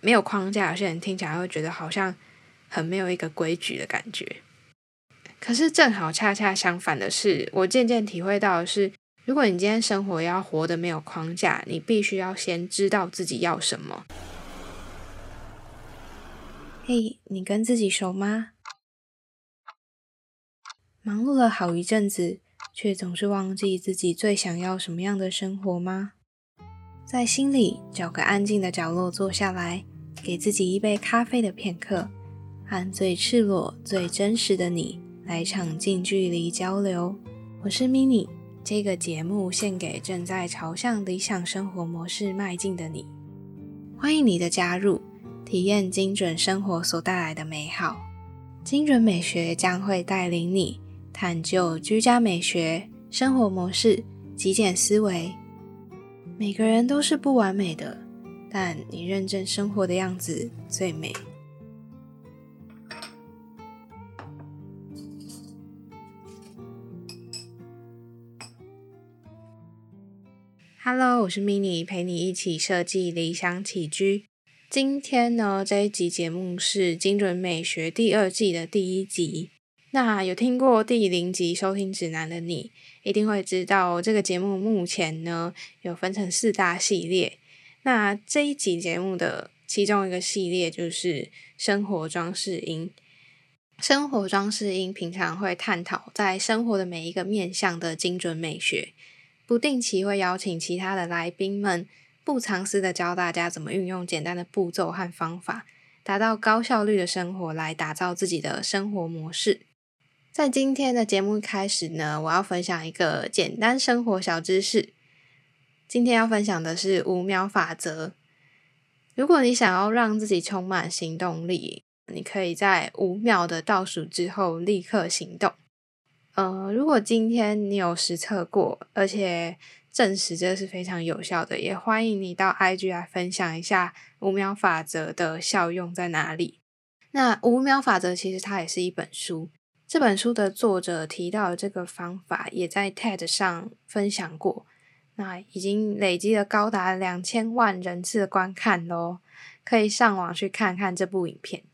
没有框架，有些人听起来会觉得好像很没有一个规矩的感觉。可是正好恰恰相反的是，我渐渐体会到的是，如果你今天生活要活得没有框架，你必须要先知道自己要什么。嘿，你跟自己熟吗？忙碌了好一阵子，却总是忘记自己最想要什么样的生活吗？在心里找个安静的角落坐下来，给自己一杯咖啡的片刻，和最赤裸、最真实的你来场近距离交流。我是 mini，这个节目献给正在朝向理想生活模式迈进的你。欢迎你的加入，体验精准生活所带来的美好。精准美学将会带领你。探究居家美学、生活模式、极简思维。每个人都是不完美的，但你认真生活的样子最美。Hello，我是 Mini，陪你一起设计理想起居。今天呢，这一集节目是精准美学第二季的第一集。那有听过第零集收听指南的你，一定会知道这个节目目前呢有分成四大系列。那这一集节目的其中一个系列就是生活装饰音。生活装饰音平常会探讨在生活的每一个面向的精准美学，不定期会邀请其他的来宾们，不藏私的教大家怎么运用简单的步骤和方法，达到高效率的生活，来打造自己的生活模式。在今天的节目开始呢，我要分享一个简单生活小知识。今天要分享的是五秒法则。如果你想要让自己充满行动力，你可以在五秒的倒数之后立刻行动。呃，如果今天你有实测过，而且证实这是非常有效的，也欢迎你到 IG 来分享一下五秒法则的效用在哪里。那五秒法则其实它也是一本书。这本书的作者提到的这个方法，也在 TED 上分享过，那已经累积了高达两千万人次的观看喽，可以上网去看看这部影片。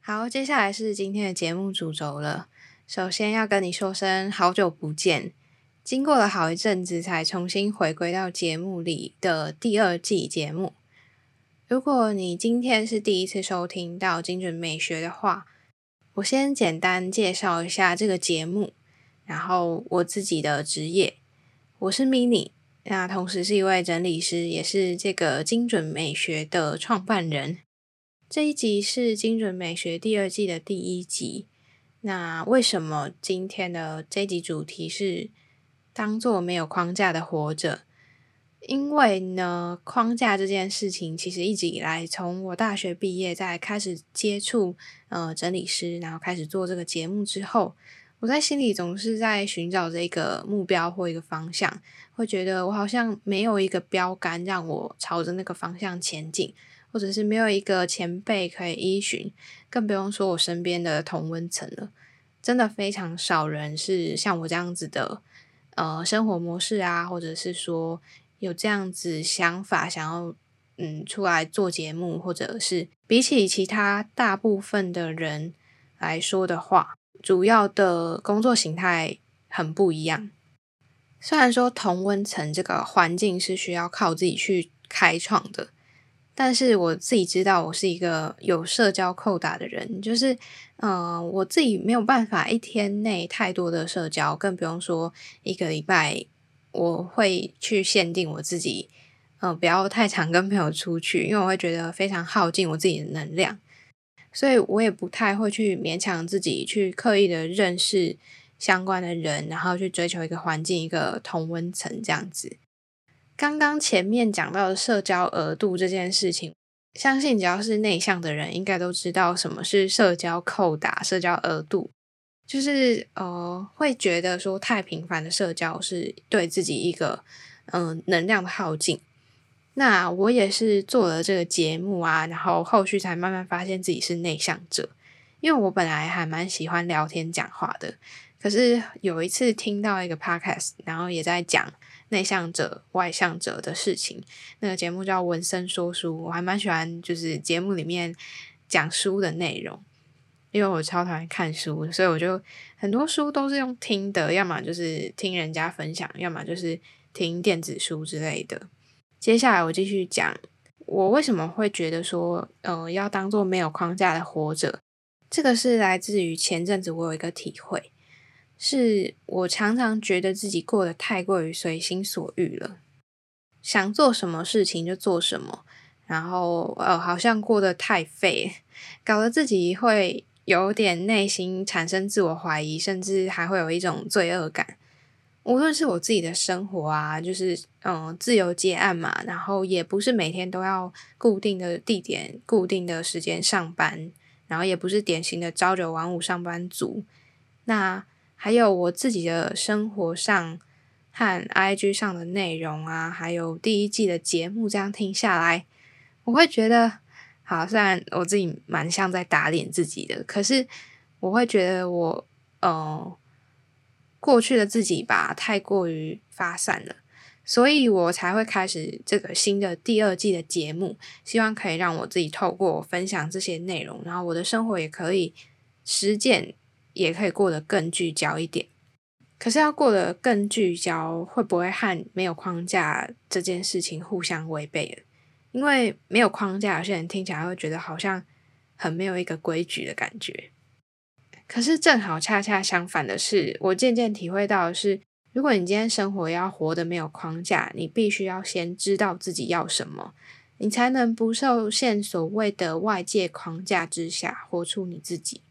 好，接下来是今天的节目主轴了。首先要跟你说声好久不见，经过了好一阵子才重新回归到节目里的第二季节目。如果你今天是第一次收听到精准美学的话，我先简单介绍一下这个节目，然后我自己的职业，我是 Mini，那同时是一位整理师，也是这个精准美学的创办人。这一集是精准美学第二季的第一集。那为什么今天的这集主题是当做没有框架的活着？因为呢，框架这件事情，其实一直以来，从我大学毕业，在开始接触呃整理师，然后开始做这个节目之后，我在心里总是在寻找这个目标或一个方向，会觉得我好像没有一个标杆让我朝着那个方向前进，或者是没有一个前辈可以依循，更不用说我身边的同温层了，真的非常少人是像我这样子的呃生活模式啊，或者是说。有这样子想法，想要嗯出来做节目，或者是比起其他大部分的人来说的话，主要的工作形态很不一样。虽然说同温层这个环境是需要靠自己去开创的，但是我自己知道，我是一个有社交扣打的人，就是嗯，我自己没有办法一天内太多的社交，更不用说一个礼拜。我会去限定我自己，嗯，不要太常跟朋友出去，因为我会觉得非常耗尽我自己的能量，所以我也不太会去勉强自己去刻意的认识相关的人，然后去追求一个环境、一个同温层这样子。刚刚前面讲到的社交额度这件事情，相信只要是内向的人，应该都知道什么是社交扣打、社交额度。就是呃，会觉得说太频繁的社交是对自己一个嗯能量的耗尽。那我也是做了这个节目啊，然后后续才慢慢发现自己是内向者。因为我本来还蛮喜欢聊天讲话的，可是有一次听到一个 podcast，然后也在讲内向者、外向者的事情。那个节目叫《文森说书》，我还蛮喜欢，就是节目里面讲书的内容。因为我超讨厌看书，所以我就很多书都是用听的，要么就是听人家分享，要么就是听电子书之类的。接下来我继续讲，我为什么会觉得说，呃，要当做没有框架的活着。这个是来自于前阵子我有一个体会。是我常常觉得自己过得太过于随心所欲了，想做什么事情就做什么，然后呃，好像过得太废，搞得自己会有点内心产生自我怀疑，甚至还会有一种罪恶感。无论是我自己的生活啊，就是嗯，自由接案嘛，然后也不是每天都要固定的地点、固定的时间上班，然后也不是典型的朝九晚五上班族，那。还有我自己的生活上和 IG 上的内容啊，还有第一季的节目，这样听下来，我会觉得，好，虽然我自己蛮像在打脸自己的，可是我会觉得我，呃，过去的自己吧，太过于发散了，所以我才会开始这个新的第二季的节目，希望可以让我自己透过分享这些内容，然后我的生活也可以实践。也可以过得更聚焦一点，可是要过得更聚焦，会不会和没有框架这件事情互相违背了因为没有框架，有些人听起来会觉得好像很没有一个规矩的感觉。可是正好恰恰相反的是，我渐渐体会到的是，如果你今天生活要活得没有框架，你必须要先知道自己要什么，你才能不受限所谓的外界框架之下，活出你自己。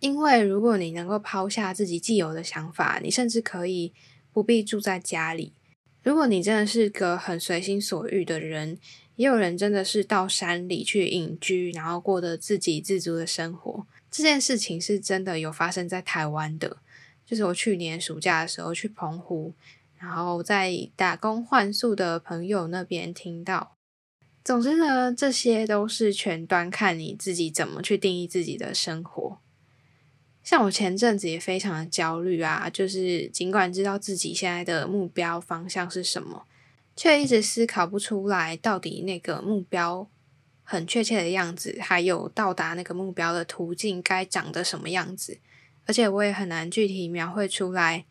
因为如果你能够抛下自己既有的想法，你甚至可以不必住在家里。如果你真的是个很随心所欲的人，也有人真的是到山里去隐居，然后过得自给自足的生活。这件事情是真的有发生在台湾的，就是我去年暑假的时候去澎湖，然后在打工换宿的朋友那边听到。总之呢，这些都是全端看你自己怎么去定义自己的生活。像我前阵子也非常的焦虑啊，就是尽管知道自己现在的目标方向是什么，却一直思考不出来到底那个目标很确切的样子，还有到达那个目标的途径该长得什么样子，而且我也很难具体描绘出来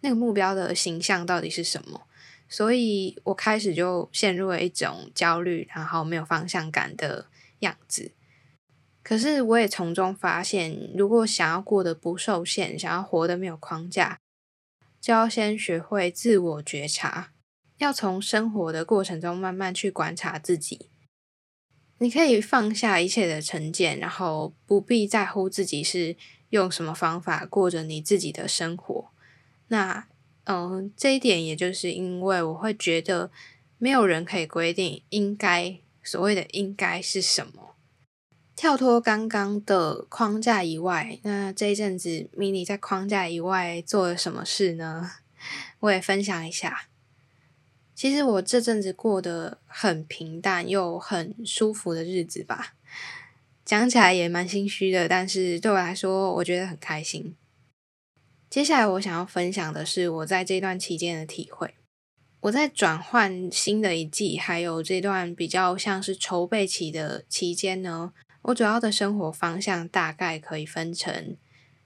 那个目标的形象到底是什么，所以我开始就陷入了一种焦虑，然后没有方向感的样子。可是，我也从中发现，如果想要过得不受限，想要活得没有框架，就要先学会自我觉察，要从生活的过程中慢慢去观察自己。你可以放下一切的成见，然后不必在乎自己是用什么方法过着你自己的生活。那，嗯，这一点也就是因为我会觉得，没有人可以规定应该所谓的应该是什么。跳脱刚刚的框架以外，那这一阵子 mini 在框架以外做了什么事呢？我也分享一下。其实我这阵子过得很平淡又很舒服的日子吧，讲起来也蛮心虚的，但是对我来说，我觉得很开心。接下来我想要分享的是我在这段期间的体会。我在转换新的一季，还有这段比较像是筹备期的期间呢。我主要的生活方向大概可以分成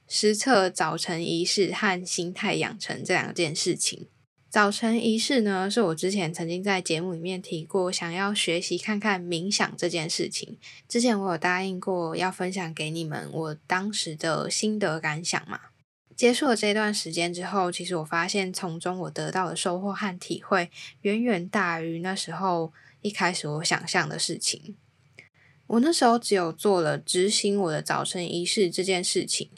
实测早晨仪式和心态养成这两件事情。早晨仪式呢，是我之前曾经在节目里面提过，想要学习看看冥想这件事情。之前我有答应过要分享给你们我当时的心得感想嘛。结束了这段时间之后，其实我发现从中我得到的收获和体会，远远大于那时候一开始我想象的事情。我那时候只有做了执行我的早晨仪式这件事情，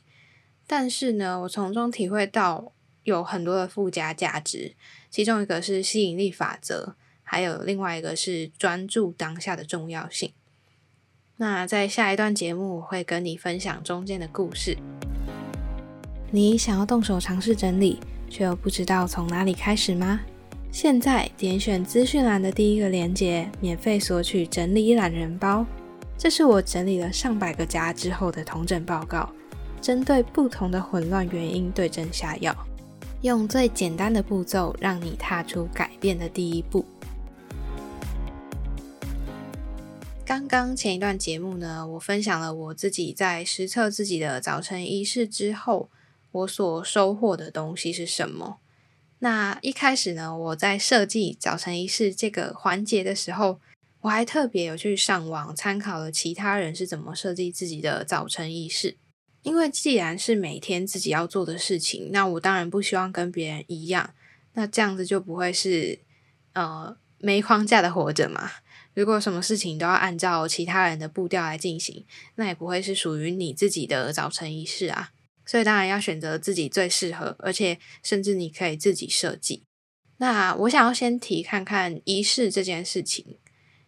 但是呢，我从中体会到有很多的附加价值，其中一个是吸引力法则，还有另外一个是专注当下的重要性。那在下一段节目，我会跟你分享中间的故事。你想要动手尝试整理，却又不知道从哪里开始吗？现在点选资讯栏的第一个链接，免费索取整理懒人包。这是我整理了上百个家之后的同诊报告，针对不同的混乱原因对症下药。用最简单的步骤让你踏出改变的第一步。刚刚前一段节目呢，我分享了我自己在实测自己的早晨仪式之后，我所收获的东西是什么。那一开始呢，我在设计早晨仪式这个环节的时候，我还特别有去上网参考了其他人是怎么设计自己的早晨仪式。因为既然是每天自己要做的事情，那我当然不希望跟别人一样，那这样子就不会是呃没框架的活着嘛。如果什么事情都要按照其他人的步调来进行，那也不会是属于你自己的早晨仪式啊。所以当然要选择自己最适合，而且甚至你可以自己设计。那我想要先提看看仪式这件事情，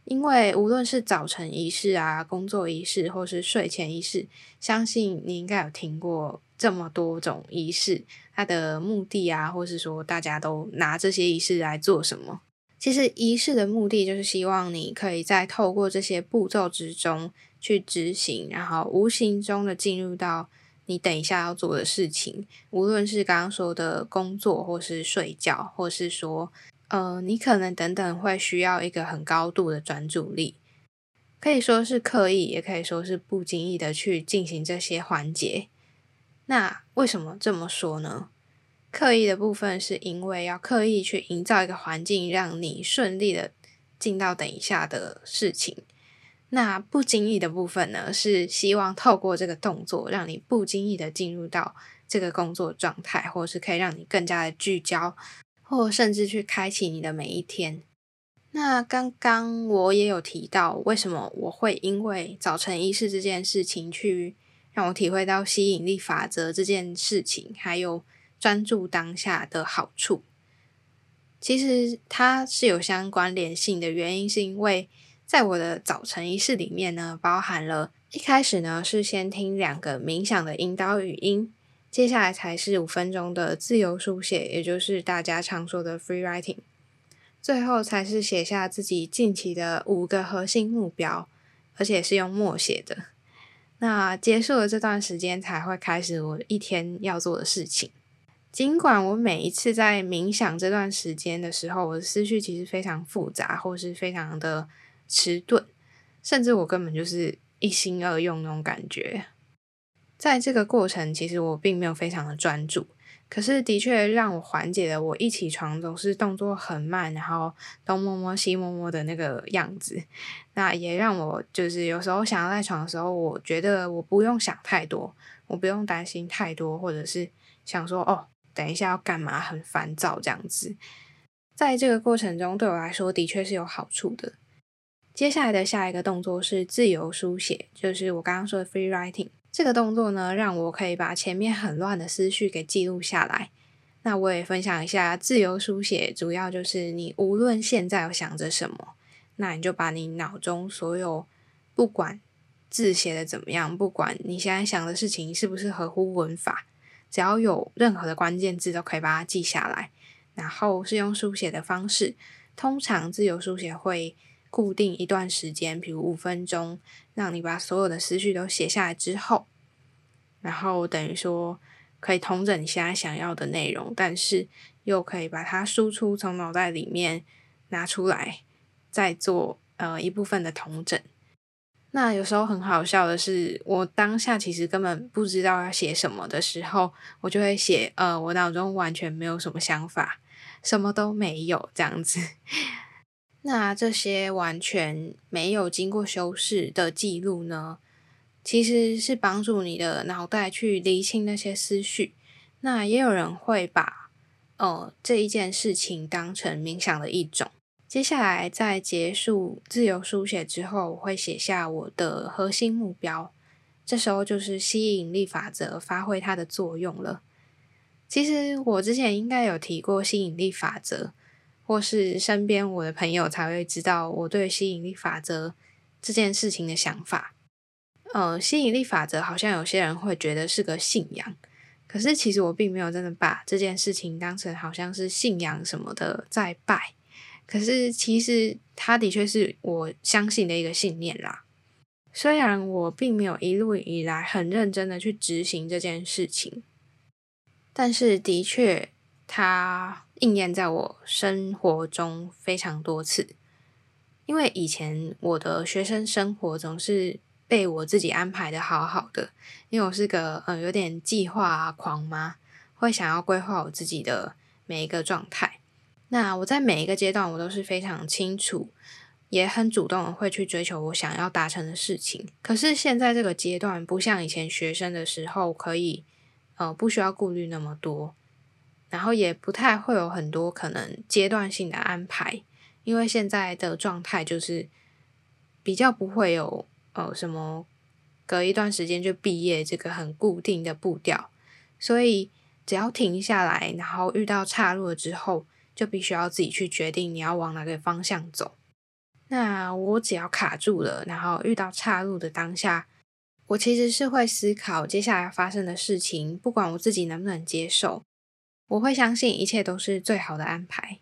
因为无论是早晨仪式啊、工作仪式，或是睡前仪式，相信你应该有听过这么多种仪式，它的目的啊，或是说大家都拿这些仪式来做什么。其实仪式的目的就是希望你可以在透过这些步骤之中去执行，然后无形中的进入到你等一下要做的事情，无论是刚刚说的工作，或是睡觉，或是说，呃，你可能等等会需要一个很高度的专注力，可以说是刻意，也可以说是不经意的去进行这些环节。那为什么这么说呢？刻意的部分是因为要刻意去营造一个环境，让你顺利的进到等一下的事情。那不经意的部分呢，是希望透过这个动作，让你不经意的进入到这个工作状态，或是可以让你更加的聚焦，或甚至去开启你的每一天。那刚刚我也有提到，为什么我会因为早晨仪式这件事情，去让我体会到吸引力法则这件事情，还有。专注当下的好处，其实它是有相关联性的。原因是因为在我的早晨仪式里面呢，包含了一开始呢是先听两个冥想的引导语音，接下来才是五分钟的自由书写，也就是大家常说的 free writing，最后才是写下自己近期的五个核心目标，而且是用默写的。那结束了这段时间，才会开始我一天要做的事情。尽管我每一次在冥想这段时间的时候，我的思绪其实非常复杂，或是非常的迟钝，甚至我根本就是一心二用那种感觉。在这个过程，其实我并没有非常的专注，可是的确让我缓解了我一起床总是动作很慢，然后东摸摸西摸摸的那个样子。那也让我就是有时候想要赖床的时候，我觉得我不用想太多，我不用担心太多，或者是想说哦。等一下要干嘛？很烦躁这样子，在这个过程中对我来说的确是有好处的。接下来的下一个动作是自由书写，就是我刚刚说的 free writing。这个动作呢，让我可以把前面很乱的思绪给记录下来。那我也分享一下自由书写，主要就是你无论现在有想着什么，那你就把你脑中所有不管字写的怎么样，不管你现在想的事情是不是合乎文法。只要有任何的关键字都可以把它记下来，然后是用书写的方式。通常自由书写会固定一段时间，比如五分钟，让你把所有的思绪都写下来之后，然后等于说可以统整你现在想要的内容，但是又可以把它输出从脑袋里面拿出来，再做呃一部分的统整。那有时候很好笑的是，我当下其实根本不知道要写什么的时候，我就会写，呃，我脑中完全没有什么想法，什么都没有这样子。那这些完全没有经过修饰的记录呢，其实是帮助你的脑袋去理清那些思绪。那也有人会把，呃，这一件事情当成冥想的一种。接下来，在结束自由书写之后，我会写下我的核心目标。这时候就是吸引力法则发挥它的作用了。其实我之前应该有提过吸引力法则，或是身边我的朋友才会知道我对吸引力法则这件事情的想法。呃，吸引力法则好像有些人会觉得是个信仰，可是其实我并没有真的把这件事情当成好像是信仰什么的在拜。可是，其实它的确是我相信的一个信念啦。虽然我并没有一路以来很认真的去执行这件事情，但是的确，它应验在我生活中非常多次。因为以前我的学生生活总是被我自己安排的好好的，因为我是个呃有点计划狂嘛，会想要规划我自己的每一个状态。那我在每一个阶段，我都是非常清楚，也很主动的会去追求我想要达成的事情。可是现在这个阶段，不像以前学生的时候，可以呃不需要顾虑那么多，然后也不太会有很多可能阶段性的安排。因为现在的状态就是比较不会有呃什么隔一段时间就毕业这个很固定的步调，所以只要停下来，然后遇到岔路了之后，就必须要自己去决定你要往哪个方向走。那我只要卡住了，然后遇到岔路的当下，我其实是会思考接下来发生的事情，不管我自己能不能接受，我会相信一切都是最好的安排。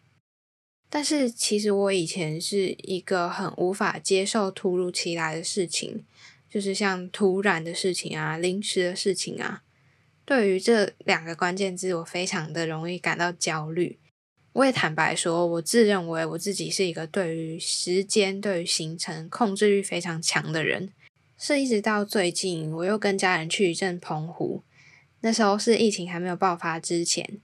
但是其实我以前是一个很无法接受突如其来的事情，就是像突然的事情啊、临时的事情啊。对于这两个关键字，我非常的容易感到焦虑。我也坦白说，我自认为我自己是一个对于时间、对于行程控制欲非常强的人。是一直到最近，我又跟家人去一阵澎湖，那时候是疫情还没有爆发之前。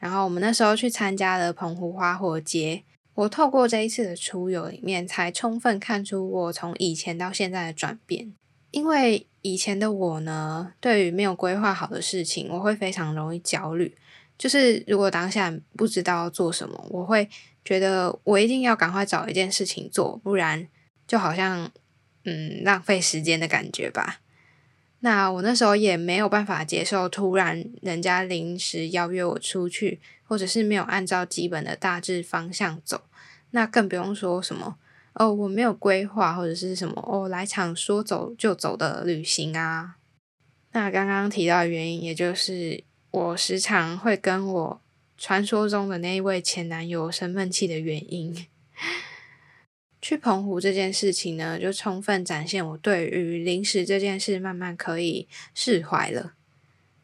然后我们那时候去参加了澎湖花火节，我透过这一次的出游里面，才充分看出我从以前到现在的转变。因为以前的我呢，对于没有规划好的事情，我会非常容易焦虑。就是如果当下不知道做什么，我会觉得我一定要赶快找一件事情做，不然就好像嗯浪费时间的感觉吧。那我那时候也没有办法接受突然人家临时邀约我出去，或者是没有按照基本的大致方向走，那更不用说什么哦，我没有规划或者是什么哦，来场说走就走的旅行啊。那刚刚提到的原因，也就是我时常会跟我传说中的那一位前男友生闷气的原因。去澎湖这件事情呢，就充分展现我对于临时这件事慢慢可以释怀了。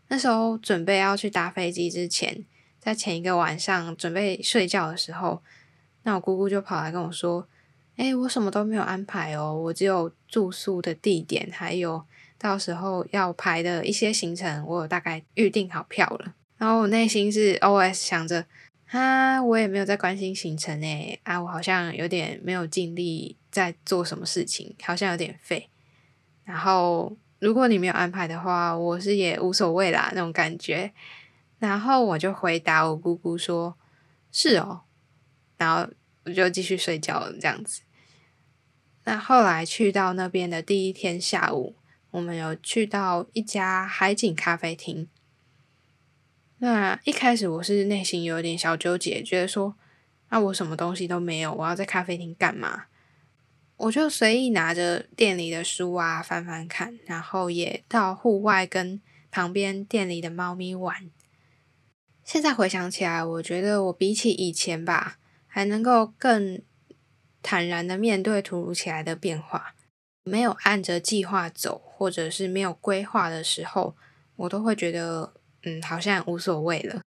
那时候准备要去搭飞机之前，在前一个晚上准备睡觉的时候，那我姑姑就跑来跟我说：“哎，我什么都没有安排哦，我只有住宿的地点，还有到时候要排的一些行程，我有大概预定好票了。”然后我内心是 OS 想着。啊，我也没有在关心行程诶，啊，我好像有点没有尽力在做什么事情，好像有点废。然后，如果你没有安排的话，我是也无所谓啦那种感觉。然后我就回答我姑姑说：“是哦。”然后我就继续睡觉了，这样子。那后来去到那边的第一天下午，我们有去到一家海景咖啡厅。那一开始我是内心有点小纠结，觉得说，那我什么东西都没有，我要在咖啡厅干嘛？我就随意拿着店里的书啊翻翻看，然后也到户外跟旁边店里的猫咪玩。现在回想起来，我觉得我比起以前吧，还能够更坦然的面对突如其来的变化。没有按着计划走，或者是没有规划的时候，我都会觉得。嗯，好像无所谓了。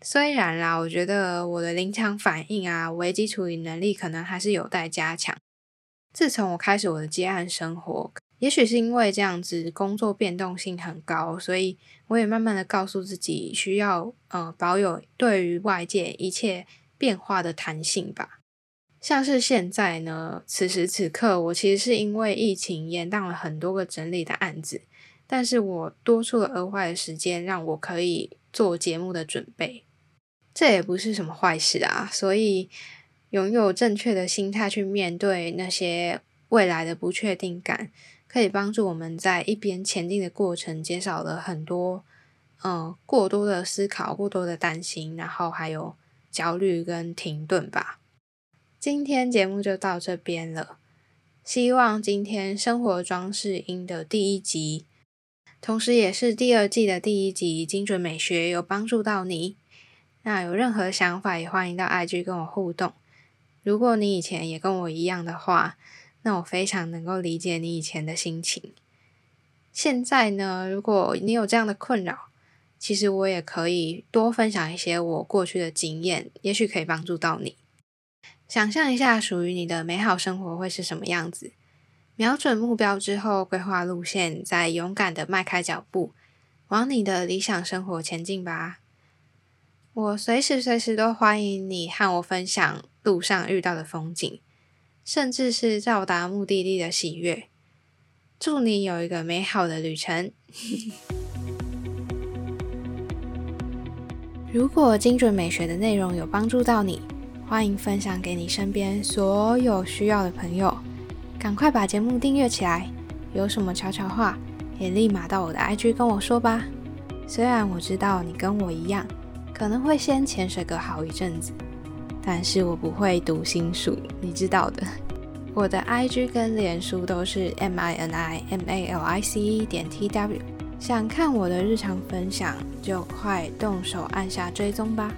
虽然啦，我觉得我的临场反应啊，危机处理能力可能还是有待加强。自从我开始我的接案生活，也许是因为这样子工作变动性很高，所以我也慢慢的告诉自己，需要呃保有对于外界一切变化的弹性吧。像是现在呢，此时此刻，我其实是因为疫情延宕了很多个整理的案子。但是我多出了额外的时间，让我可以做节目的准备，这也不是什么坏事啊。所以，拥有正确的心态去面对那些未来的不确定感，可以帮助我们在一边前进的过程，减少了很多嗯过多的思考、过多的担心，然后还有焦虑跟停顿吧。今天节目就到这边了，希望今天生活装饰音的第一集。同时，也是第二季的第一集，精准美学有帮助到你。那有任何想法，也欢迎到 IG 跟我互动。如果你以前也跟我一样的话，那我非常能够理解你以前的心情。现在呢，如果你有这样的困扰，其实我也可以多分享一些我过去的经验，也许可以帮助到你。想象一下属于你的美好生活会是什么样子？瞄准目标之后，规划路线，再勇敢的迈开脚步，往你的理想生活前进吧。我随时随时都欢迎你和我分享路上遇到的风景，甚至是到达目的地的喜悦。祝你有一个美好的旅程。如果精准美学的内容有帮助到你，欢迎分享给你身边所有需要的朋友。赶快把节目订阅起来，有什么悄悄话也立马到我的 IG 跟我说吧。虽然我知道你跟我一样，可能会先潜水个好一阵子，但是我不会读心术，你知道的。我的 IG 跟脸书都是 M I N I M A L I C E 点 T W，想看我的日常分享就快动手按下追踪吧。